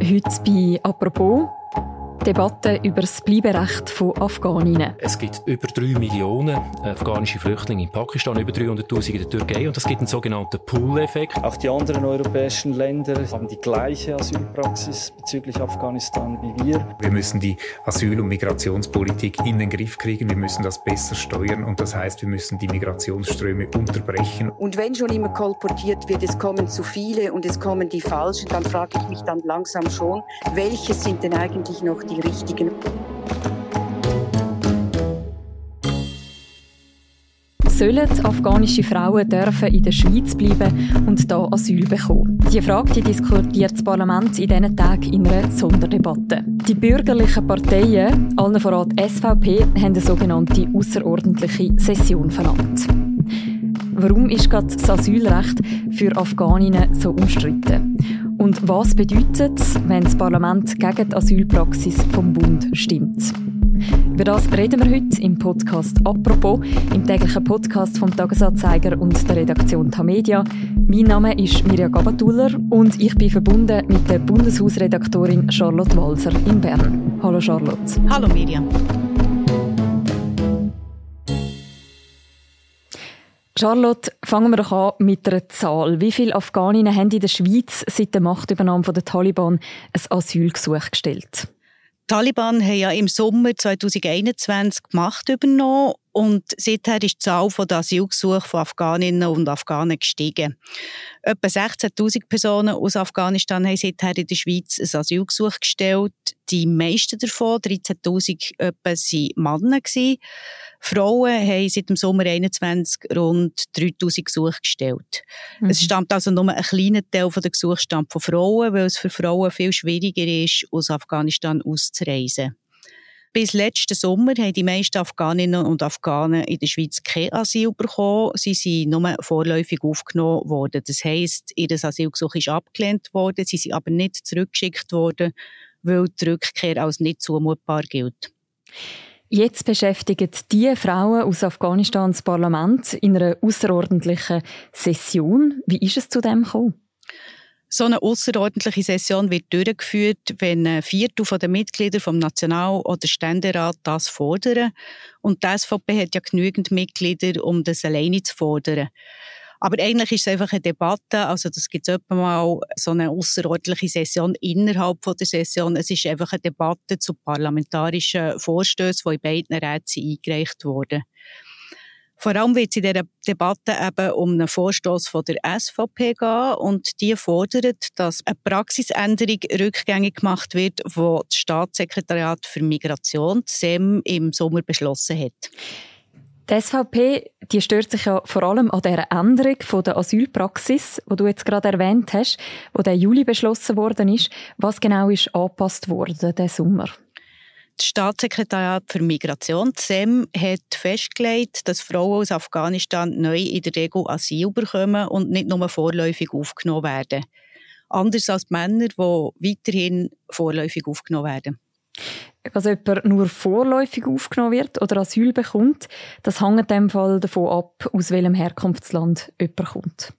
Heute bei. «Apropos» Debatte über das Bleiberecht von Afghaninnen. Es gibt über drei Millionen afghanische Flüchtlinge in Pakistan, über 300.000 in der Türkei und es gibt einen sogenannten Pool-Effekt. Auch die anderen europäischen Länder haben die gleiche Asylpraxis bezüglich Afghanistan wie wir. Wir müssen die Asyl- und Migrationspolitik in den Griff kriegen, wir müssen das besser steuern und das heißt, wir müssen die Migrationsströme unterbrechen. Und wenn schon immer kolportiert wird, es kommen zu viele und es kommen die Falschen, dann frage ich mich dann langsam schon, welche sind denn eigentlich noch die richtigen. Sollen afghanische Frauen dürfen in der Schweiz bleiben und hier Asyl bekommen? Die Frage die diskutiert das Parlament in diesen Tagen in einer Sonderdebatte. Die bürgerlichen Parteien, allen voran die SVP, haben eine sogenannte außerordentliche Session verlangt. Warum ist gerade das Asylrecht für Afghaninnen so umstritten? Und was bedeutet es, wenn das Parlament gegen die Asylpraxis vom Bund stimmt? Über das reden wir heute im Podcast «Apropos», im täglichen Podcast vom «Tagesanzeiger» und der Redaktion «Tamedia». Mein Name ist Mirja Gabatuller und ich bin verbunden mit der Bundeshausredaktorin Charlotte Walser in Bern. Hallo Charlotte. Hallo Mirjam. Charlotte, fangen wir doch an mit einer Zahl. Wie viele Afghaninnen haben in der Schweiz seit der Machtübernahme der Taliban ein Asylgesuch gestellt? Die Taliban haben ja im Sommer 2021 die Macht übernommen und seither ist die Zahl der Asylgesuche von Afghaninnen und Afghanen gestiegen. Etwa 16.000 Personen aus Afghanistan haben seither in der Schweiz ein Asylgesuch gestellt. Die meisten davon, 13.000 etwa, waren Männer. Frauen haben seit dem Sommer 2021 rund 3.000 Gesuche gestellt. Mhm. Es stammt also nur ein kleiner Teil der Gesuche stammt von Frauen, weil es für Frauen viel schwieriger ist, aus Afghanistan auszureisen. Bis letzten Sommer haben die meisten Afghaninnen und Afghanen in der Schweiz kein Asyl bekommen. Sie sind nur vorläufig aufgenommen worden. Das heisst, ihr Asylgesuch ist abgelehnt worden, sie sind aber nicht zurückgeschickt worden, weil die Rückkehr als nicht zumutbar gilt. Jetzt beschäftigen die Frauen aus Afghanistan das Parlament in einer außerordentlichen Session. Wie ist es zu dem gekommen? So eine außerordentliche Session wird durchgeführt, wenn ein Viertel der Mitglieder vom National- oder Ständerat das fordern. Und die SVP hat ja genügend Mitglieder, um das alleine zu fordern. Aber eigentlich ist es einfach eine Debatte, also das gibt es mal so eine außerordentliche Session innerhalb der Session. Es ist einfach eine Debatte zu parlamentarischen Vorstößen, die in beiden Räten eingereicht wurden. Vor allem wird es in dieser Debatte eben um einen Vorstoß von der SVP gehen und die fordert, dass eine Praxisänderung rückgängig gemacht wird, wo das Staatssekretariat für Migration, SEM, im Sommer beschlossen hat. Die SVP die stört sich ja vor allem an der Änderung von der Asylpraxis, wo du jetzt gerade erwähnt hast, wo der Juli beschlossen worden ist. Was genau ist angepasst worden diesen Sommer? Das Staatssekretariat für Migration, SEM, hat festgelegt, dass Frauen aus Afghanistan neu in der Regel Asyl bekommen und nicht nur vorläufig aufgenommen werden. Anders als Männer, die weiterhin vorläufig aufgenommen werden. Also jemand nur vorläufig aufgenommen wird oder Asyl bekommt, das hängt in dem Fall davon ab, aus welchem Herkunftsland jemand kommt.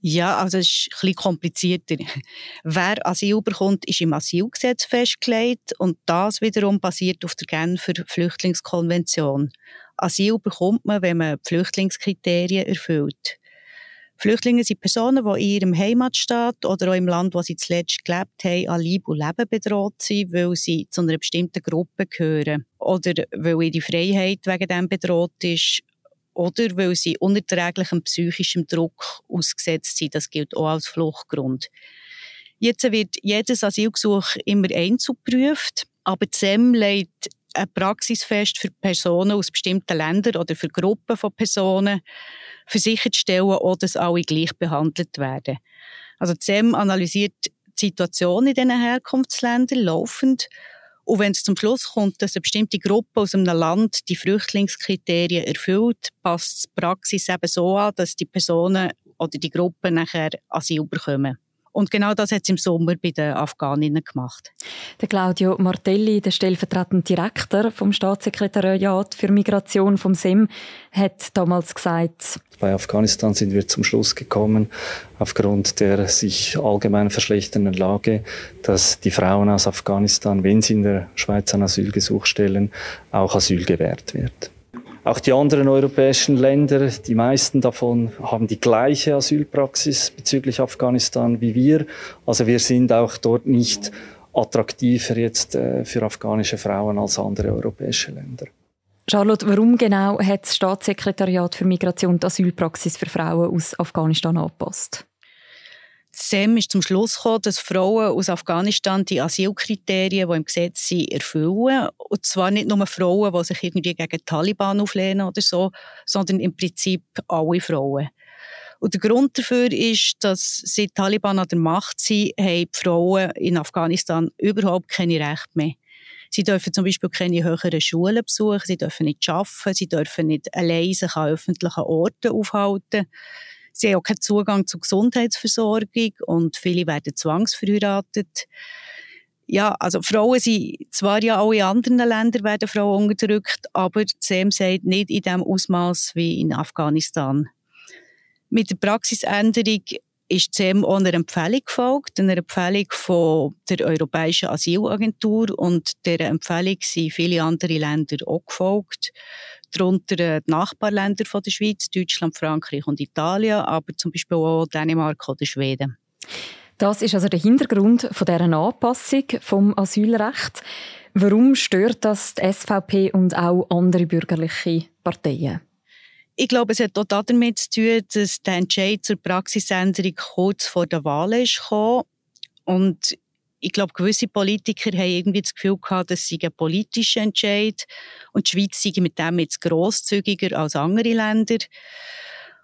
Ja, also es ist ein bisschen komplizierter. Wer Asyl bekommt, ist im Asylgesetz festgelegt und das wiederum basiert auf der Genfer Flüchtlingskonvention. Asyl bekommt man, wenn man die Flüchtlingskriterien erfüllt. Flüchtlinge sind Personen, die in ihrem Heimatstaat oder auch im Land, wo sie zuletzt gelebt haben, an Leib und Leben bedroht sind, weil sie zu einer bestimmten Gruppe gehören. Oder weil ihre Freiheit wegen dem bedroht ist. Oder weil sie unerträglichem psychischem Druck ausgesetzt sind. Das gilt auch als Fluchtgrund. Jetzt wird jedes Asylgesuch immer einzeln aber die SEM legt eine Praxis fest für Personen aus bestimmten Ländern oder für Gruppen von Personen, für sicherzustellen, auch, dass alle gleich behandelt werden. Also die SEM analysiert die Situation in diesen Herkunftsländern laufend und wenn es zum Schluss kommt, dass eine bestimmte Gruppe aus einem Land die Flüchtlingskriterien erfüllt, passt die Praxis eben so an, dass die Personen oder die Gruppen nachher Asyl bekommen. Und genau das hat es im Sommer bei den Afghaninnen gemacht. Der Claudio Martelli, der stellvertretende Direktor vom Staatssekretariat für Migration vom SEM, hat damals gesagt, bei Afghanistan sind wir zum Schluss gekommen, aufgrund der sich allgemein verschlechternden Lage, dass die Frauen aus Afghanistan, wenn sie in der Schweiz ein Asylgesuch stellen, auch Asyl gewährt wird. Auch die anderen europäischen Länder, die meisten davon haben die gleiche Asylpraxis bezüglich Afghanistan wie wir. Also wir sind auch dort nicht attraktiver jetzt äh, für afghanische Frauen als andere europäische Länder. Charlotte, warum genau hat das Staatssekretariat für Migration die Asylpraxis für Frauen aus Afghanistan angepasst? SEM ist zum Schluss gekommen, dass Frauen aus Afghanistan die Asylkriterien, die im Gesetz sind, erfüllen. Und zwar nicht nur Frauen, die sich irgendwie gegen die Taliban auflehnen oder so, sondern im Prinzip alle Frauen. Und der Grund dafür ist, dass seit die Taliban an der Macht sind, haben die Frauen in Afghanistan überhaupt keine Rechte mehr. Sie dürfen zum Beispiel keine höheren Schulen besuchen, sie dürfen nicht arbeiten, sie dürfen nicht allein sich an öffentlichen Orten aufhalten. Sie haben auch keinen Zugang zur Gesundheitsversorgung und viele werden zwangsverheiratet. Ja, also Frauen sind zwar ja auch in anderen Ländern werden Frauen unterdrückt, aber SEM sagt nicht in dem Ausmaß wie in Afghanistan. Mit der Praxisänderung ist CEM auch einer Empfehlung gefolgt, einer Empfehlung von der Europäischen Asylagentur und der Empfehlung sind viele andere Länder auch gefolgt, darunter äh, die Nachbarländer von der Schweiz, Deutschland, Frankreich und Italien, aber zum Beispiel auch Dänemark oder Schweden. Das ist also der Hintergrund von dieser Anpassung vom Asylrecht. Warum stört das die SVP und auch andere bürgerliche Parteien? Ich glaube, es hat auch damit zu tun, dass der Entscheid zur Praxisänderung kurz vor der Wahl ist gekommen. Und ich glaube, gewisse Politiker haben irgendwie das Gefühl gehabt, dass sie ein politischer Entscheid und die Schweiz sei mit dem jetzt grosszügiger als andere Länder.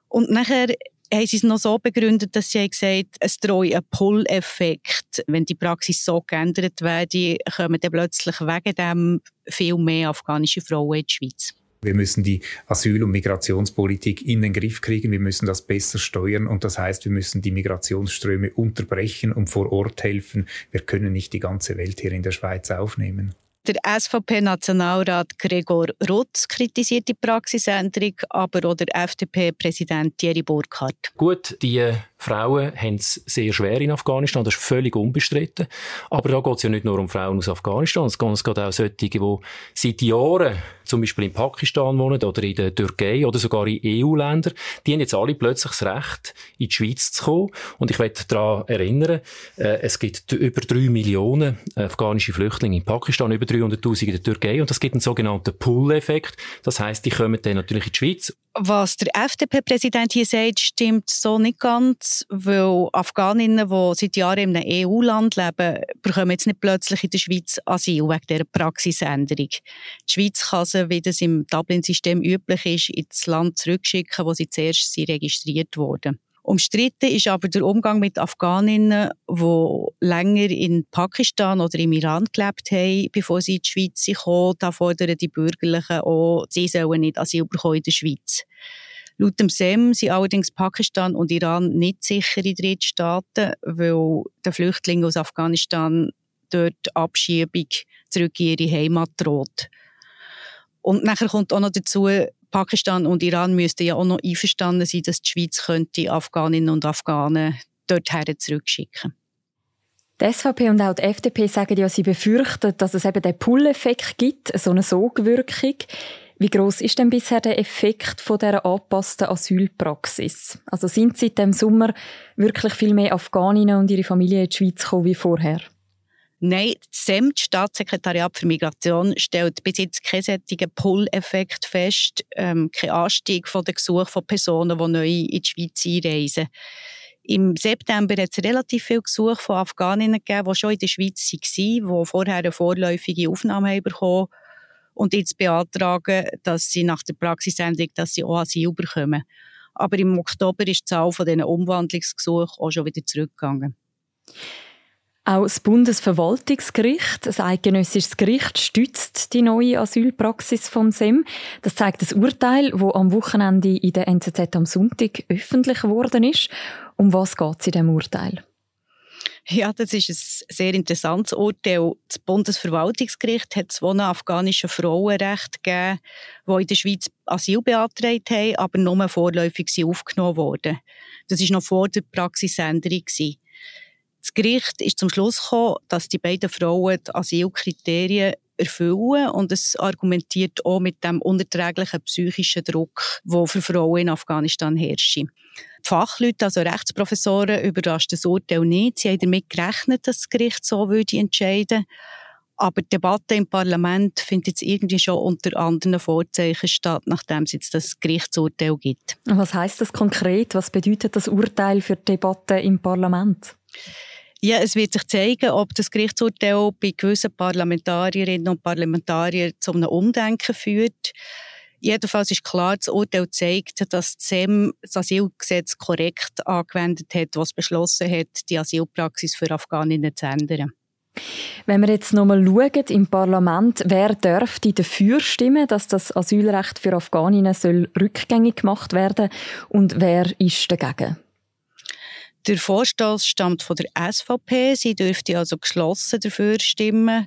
Und nachher haben sie es noch so begründet, dass sie gesagt haben, es drohe ein Pull-Effekt. Wenn die Praxis so geändert werde, kommen dann plötzlich wegen dem viel mehr afghanische Frauen in die Schweiz. Wir müssen die Asyl- und Migrationspolitik in den Griff kriegen. Wir müssen das besser steuern. Und das heißt, wir müssen die Migrationsströme unterbrechen und vor Ort helfen. Wir können nicht die ganze Welt hier in der Schweiz aufnehmen. Der SVP-Nationalrat Gregor Rutz kritisiert die Praxisänderung, aber auch der FDP-Präsident Thierry Burkhardt. Gut, die Frauen haben es sehr schwer in Afghanistan, das ist völlig unbestritten. Aber da geht es ja nicht nur um Frauen aus Afghanistan, es geht auch solche, die seit Jahren zum Beispiel in Pakistan wohnen oder in der Türkei oder sogar in EU-Ländern, die haben jetzt alle plötzlich das Recht, in die Schweiz zu kommen. Und ich möchte daran erinnern, äh, es gibt über drei Millionen afghanische Flüchtlinge in Pakistan, über 300'000 in der Türkei und das gibt einen sogenannten Pull-Effekt. Das heißt, die kommen dann natürlich in die Schweiz. Was der FDP-Präsident hier sagt, stimmt so nicht ganz, weil Afghaninnen, die seit Jahren in einem EU-Land leben, bekommen jetzt nicht plötzlich in der Schweiz Asyl wegen dieser Praxisänderung. Die Schweiz kann sie, wie das im Dublin-System üblich ist, ins Land zurückschicken, wo sie zuerst registriert wurden. Umstritten ist aber der Umgang mit Afghaninnen, die länger in Pakistan oder im Iran gelebt haben, bevor sie in die Schweiz kamen. Da fordern die Bürgerlichen auch, sie sollen nicht Asyl bekommen in der Schweiz. Laut dem SEM sind allerdings Pakistan und Iran nicht sichere Drittstaaten, weil den Flüchtlingen aus Afghanistan dort Abschiebung zurück in ihre Heimat droht. Und nachher kommt auch noch dazu, Pakistan und Iran müssten ja auch noch einverstanden sein, dass die Schweiz könnte Afghaninnen und Afghanen dorthin zurückschicken die SVP und auch die FDP sagen ja, sie befürchten, dass es eben den Pull-Effekt gibt, so eine Sogwirkung. Wie groß ist denn bisher der Effekt von der angepassten Asylpraxis? Also sind seit dem Sommer wirklich viel mehr Afghaninnen und ihre Familie in die Schweiz gekommen wie vorher? Nein, das SEM, das Staatssekretariat für Migration, stellt bis jetzt keinen solchen Pull-Effekt fest, ähm, kein Anstieg von den Gesuchen von Personen, die neu in die Schweiz einreisen. Im September hat es relativ viele Gesuche von Afghaninnen gegeben, die schon in der Schweiz waren, die vorher eine vorläufige Aufnahme haben bekommen und jetzt beantragen, dass sie nach der Praxisänderung dass sie auch Asyl bekommen. Aber im Oktober ist die Zahl von diesen Umwandlungsgesuchen auch schon wieder zurückgegangen. Auch das Bundesverwaltungsgericht, das eidgenössische Gericht, stützt die neue Asylpraxis vom SEM. Das zeigt das Urteil, wo am Wochenende in der NZZ am Sonntag öffentlich geworden ist. Um was geht es in diesem Urteil? Ja, das ist ein sehr interessantes Urteil. Das Bundesverwaltungsgericht hat zwei afghanische Frauenrechte gegeben, die in der Schweiz Asyl beantragt haben, aber nur vorläufig aufgenommen wurden. Das war noch vor der Praxisänderung. Das Gericht ist zum Schluss gekommen, dass die beiden Frauen die Asylkriterien erfüllen und es argumentiert auch mit dem unerträglichen psychischen Druck, der für Frauen in Afghanistan herrscht. Die Fachleute, also Rechtsprofessoren, überrascht das Urteil nicht. Sie haben damit gerechnet, dass das Gericht so würde entscheiden aber die Debatte im Parlament findet jetzt irgendwie schon unter anderen Vorzeichen statt, nachdem es jetzt das Gerichtsurteil gibt. Was heißt das konkret? Was bedeutet das Urteil für die Debatte im Parlament? Ja, es wird sich zeigen, ob das Gerichtsurteil bei gewissen Parlamentarierinnen und Parlamentariern zu einem Umdenken führt. Jedenfalls ist klar, das Urteil zeigt, dass das SEM das Asylgesetz korrekt angewendet hat, was beschlossen hat, die Asylpraxis für Afghaninnen zu ändern. Wenn wir jetzt nochmal schauen im Parlament, wer dürfte dafür stimmen, dass das Asylrecht für Afghaninnen soll rückgängig gemacht werden und wer ist dagegen? Der Vorstoß stammt von der SVP. Sie dürfte also geschlossen dafür stimmen.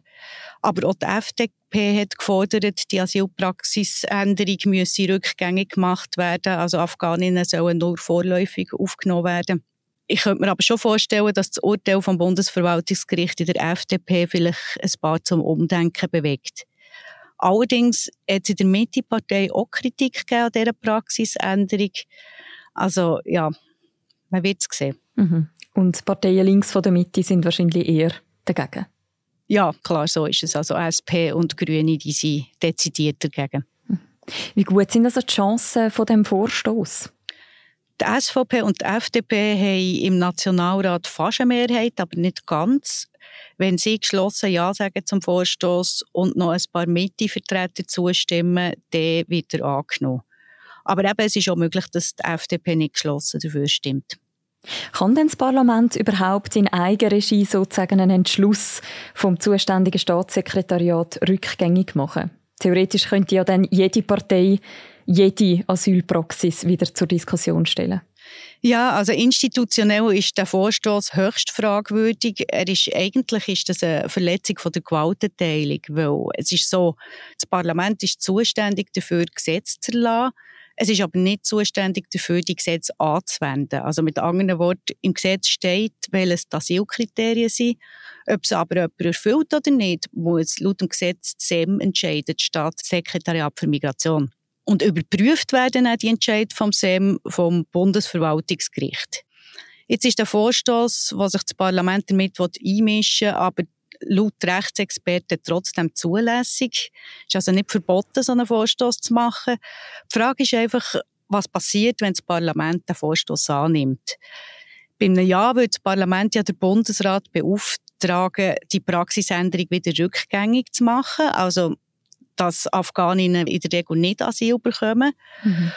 Aber auch die FDP hat gefordert, die Asylpraxisänderung müsse rückgängig gemacht werden. Also Afghaninnen sollen nur vorläufig aufgenommen werden. Ich könnte mir aber schon vorstellen, dass das Urteil vom Bundesverwaltungsgericht in der FDP vielleicht ein paar zum Umdenken bewegt. Allerdings hat es in der Mitte-Partei auch Kritik gegeben an dieser Praxisänderung. Also ja, man wird es sehen. Mhm. Und Parteien links von der Mitte sind wahrscheinlich eher dagegen. Ja, klar, so ist es. Also SP und Grüne, die sind dezidiert dagegen. Mhm. Wie gut sind also die Chancen von dem Vorstoß? Die SVP und die FDP haben im Nationalrat fast eine Mehrheit, aber nicht ganz. Wenn sie geschlossen Ja sagen zum Vorstoß und noch ein paar Mitte-Vertreter zustimmen, dann wird er angenommen. Aber eben, es ist auch möglich, dass die FDP nicht geschlossen dafür stimmt. Kann denn das Parlament überhaupt in Eigenregie sozusagen einen Entschluss vom zuständigen Staatssekretariat rückgängig machen? Theoretisch könnte ja dann jede Partei jede Asylpraxis wieder zur Diskussion stellen. Ja, also institutionell ist der Vorstoß höchst fragwürdig. Er ist eigentlich ist das eine Verletzung von der Gewaltenteilung, weil es ist so, das Parlament ist zuständig dafür, Gesetze zu erlassen. Es ist aber nicht zuständig dafür, die Gesetze anzuwenden. Also mit anderen Worten, im Gesetz steht, welches die Asylkriterien sind. Ob es aber jemand erfüllt oder nicht, muss laut dem Gesetz SEM entscheiden, das Staatssekretariat für Migration. Und überprüft werden auch die Entscheid vom SEM vom Bundesverwaltungsgericht. Jetzt ist der Vorstoß, was sich das Parlament damit einmischen will, aber laut Rechtsexperten trotzdem zulässig. Es ist also nicht verboten, so einen Vorstoß zu machen. Die Frage ist einfach, was passiert, wenn das Parlament den Vorstoß annimmt. Bei einem Ja würde das Parlament ja der Bundesrat beauftragen, die Praxisänderung wieder rückgängig zu machen, also dass Afghaninnen in der Regel nicht Asyl bekommen. Mhm.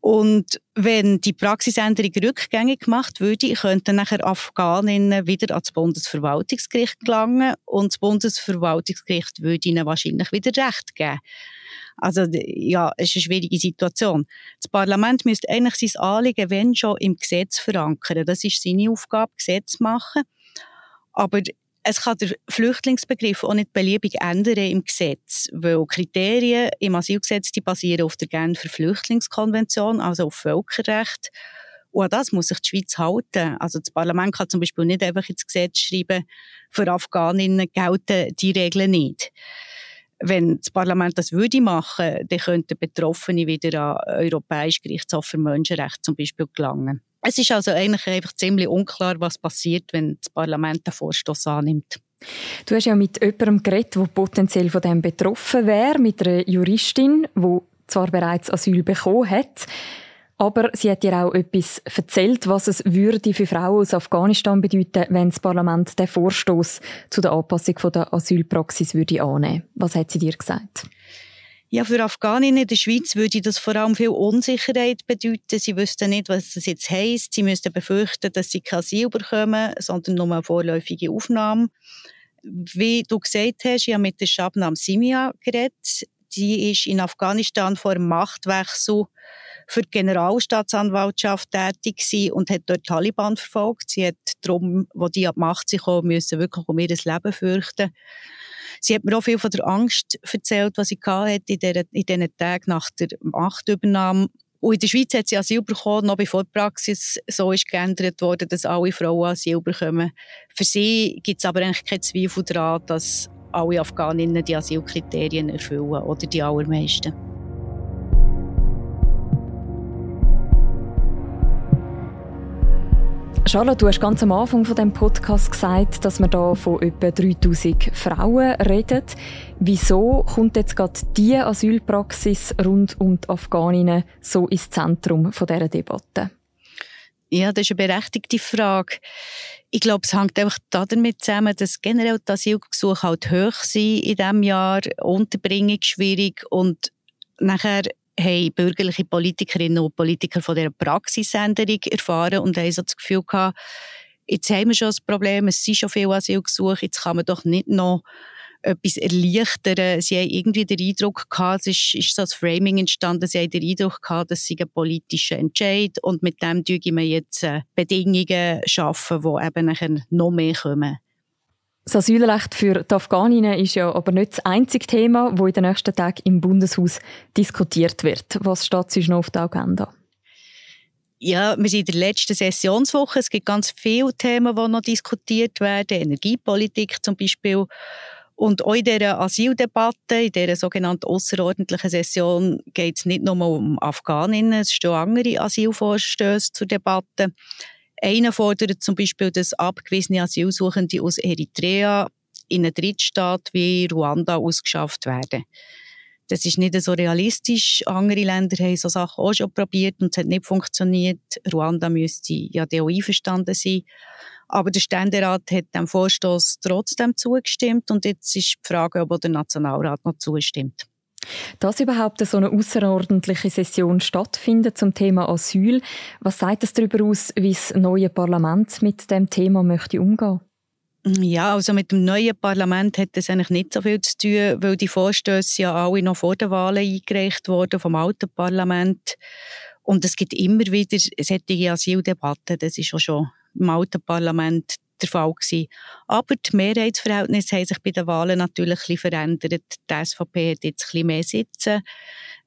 Und wenn die Praxisänderung rückgängig gemacht würde, könnten nachher Afghaninnen wieder ans Bundesverwaltungsgericht gelangen und das Bundesverwaltungsgericht würde ihnen wahrscheinlich wieder Recht geben. Also ja, es ist eine schwierige Situation. Das Parlament müsste eigentlich sein Anliegen, wenn schon, im Gesetz verankern. Das ist seine Aufgabe, Gesetz machen. Aber es kann der Flüchtlingsbegriff auch nicht beliebig ändern im Gesetz, weil Kriterien im Asylgesetz die basieren auf der Genfer Flüchtlingskonvention, also auf Völkerrecht. Und an das muss sich die Schweiz halten. Also das Parlament kann zum Beispiel nicht einfach ins Gesetz schreiben, für Afghaninnen gelten die Regeln nicht. Wenn das Parlament das würde machen, dann könnten Betroffene wieder an Europäisch Gerichtshof für Menschenrechte zum Beispiel gelangen. Es ist also eigentlich einfach ziemlich unklar, was passiert, wenn das Parlament den Vorstoß annimmt. Du hast ja mit jemandem geredet, der potenziell von dem betroffen wäre, mit einer Juristin, die zwar bereits Asyl bekommen hat, aber sie hat dir auch etwas erzählt, was es würde für Frauen aus Afghanistan bedeuten, wenn das Parlament den Vorstoß zu der Anpassung der Asylpraxis würde annehmen. Was hat sie dir gesagt? Ja, für Afghaninnen in der Schweiz würde das vor allem viel Unsicherheit bedeuten. Sie wüssten nicht, was das jetzt heisst. Sie müssten befürchten, dass sie kein Asyl bekommen, sondern nur eine vorläufige Aufnahme. Wie du gesagt hast, ich habe mit der Shabnam Simia geredet. Die ist in Afghanistan vor dem Machtwechsel für die Generalstaatsanwaltschaft tätig gewesen und hat dort Taliban verfolgt. Sie hat darum, wo die ab Macht sind gekommen, müssen wirklich um ihr Leben fürchten. Sie hat mir auch viel von der Angst erzählt, was sie hatte in, der, in diesen Tagen nach der Machtübernahme. Und in der Schweiz hat sie Asyl bekommen, noch bevor die Praxis so ist geändert wurde, dass alle Frauen Asyl bekommen. Für sie gibt es aber eigentlich keinen Zweifel daran, dass alle Afghaninnen die Asylkriterien erfüllen oder die allermeisten. Charlotte, du hast ganz am Anfang von dem Podcast gesagt, dass wir da von etwa 3000 Frauen reden. Wieso kommt jetzt gerade die Asylpraxis rund um die Afghaninnen so ins Zentrum von dieser Debatte? Ja, das ist eine berechtigte Frage. Ich glaube, es hängt einfach damit zusammen, dass generell die Asylgesuche halt hoch sind in diesem Jahr, Unterbringung schwierig und nachher haben bürgerliche Politikerinnen und Politiker von dieser Praxisänderung erfahren und haben so das Gefühl gehabt, jetzt haben wir schon das Problem, es sind schon viele Asylgesuche, jetzt kann man doch nicht noch etwas erleichtern. Sie haben irgendwie den Eindruck gehabt, es ist, ist so das Framing entstanden, sie haben den Eindruck gehabt, dass sie ein politischer Entscheid und mit dem tun wir jetzt äh, Bedingungen schaffen, die eben nachher noch mehr kommen. Das Asylrecht für die Afghaninnen ist ja aber nicht das einzige Thema, das in den nächsten Tagen im Bundeshaus diskutiert wird. Was steht sonst noch auf der Agenda? Ja, wir sind in der letzten Sessionswoche. Es gibt ganz viele Themen, die noch diskutiert werden. Energiepolitik zum Beispiel. Und auch in dieser Asyldebatte, in dieser sogenannten außerordentlichen Session, geht es nicht nur um Afghaninnen, es stehen andere Asylvorstöße zur Debatte. Einer fordert zum Beispiel, dass abgewiesene Asylsuchende aus Eritrea in einen Drittstaat wie Ruanda ausgeschafft werden. Das ist nicht so realistisch. Andere Länder haben so Sachen auch schon probiert und es hat nicht funktioniert. Ruanda müsste ja auch einverstanden sein. Aber der Ständerat hat dem Vorstoß trotzdem zugestimmt und jetzt ist die Frage, ob der Nationalrat noch zustimmt. Dass überhaupt so eine außerordentliche Session stattfindet zum Thema Asyl, was sagt es darüber aus, wie das neue Parlament mit dem Thema möchte umgehen? Ja, also mit dem neuen Parlament hat das eigentlich nicht so viel zu tun, weil die Vorstöße ja alle noch vor den Wahlen eingereicht wurden vom alten Parlament. Und es gibt immer wieder solche Asyldebatten. Das ist auch schon im alten Parlament der Fall gewesen. Aber die Mehrheitsverhältnisse haben sich bei den Wahlen natürlich ein bisschen verändert. Die SVP hat jetzt ein bisschen mehr Sitze,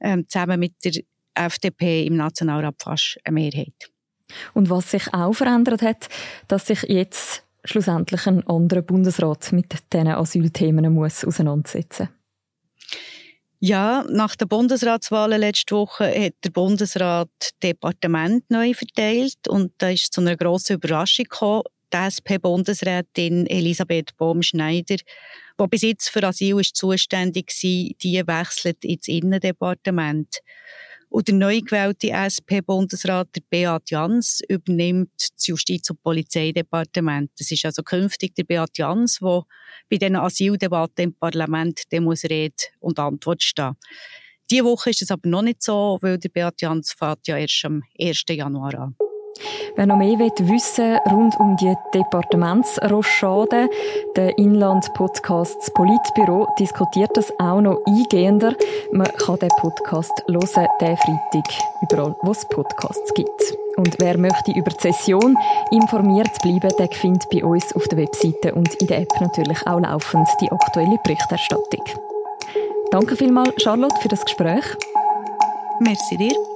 ähm, zusammen mit der FDP im Nationalrat fast eine Mehrheit. Und was sich auch verändert hat, dass sich jetzt schlussendlich ein anderer Bundesrat mit diesen Asylthemen muss auseinandersetzen. Ja, nach den Bundesratswahlen letzte Woche hat der Bundesrat Departement neu verteilt und da ist zu einer grossen Überraschung gekommen. Die SP-Bundesrätin Elisabeth Bohm-Schneider, die bis jetzt für Asyl ist zuständig war, die wechselt ins Innendepartement. Und der neu gewählte SP-Bundesrat, Beat Jans, übernimmt das Justiz- und Polizeidepartement. Das ist also künftig der Beat Jans, der bei diesen Asyldebatten im Parlament der muss Rede und Antwort stehen. Diese Woche ist es aber noch nicht so, weil der Beat Jans fährt ja erst am 1. Januar an. Wer noch mehr wissen rund um die Departementsrochade, der Inland-Podcast Politbüro diskutiert das auch noch eingehender. Man kann den Podcast hören, den Freitag, überall, wo es Podcasts gibt. Und wer möchte über die Session informiert bleiben, der findet bei uns auf der Webseite und in der App natürlich auch laufend die aktuelle Berichterstattung. Danke vielmals, Charlotte, für das Gespräch. Merci dir.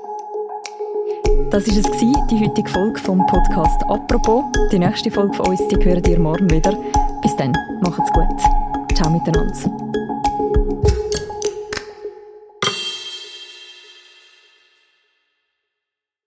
Das war es, die heutige Folge vom Podcast «Apropos». Die nächste Folge von uns, die hören ihr morgen wieder. Bis dann, macht's gut. Ciao miteinander.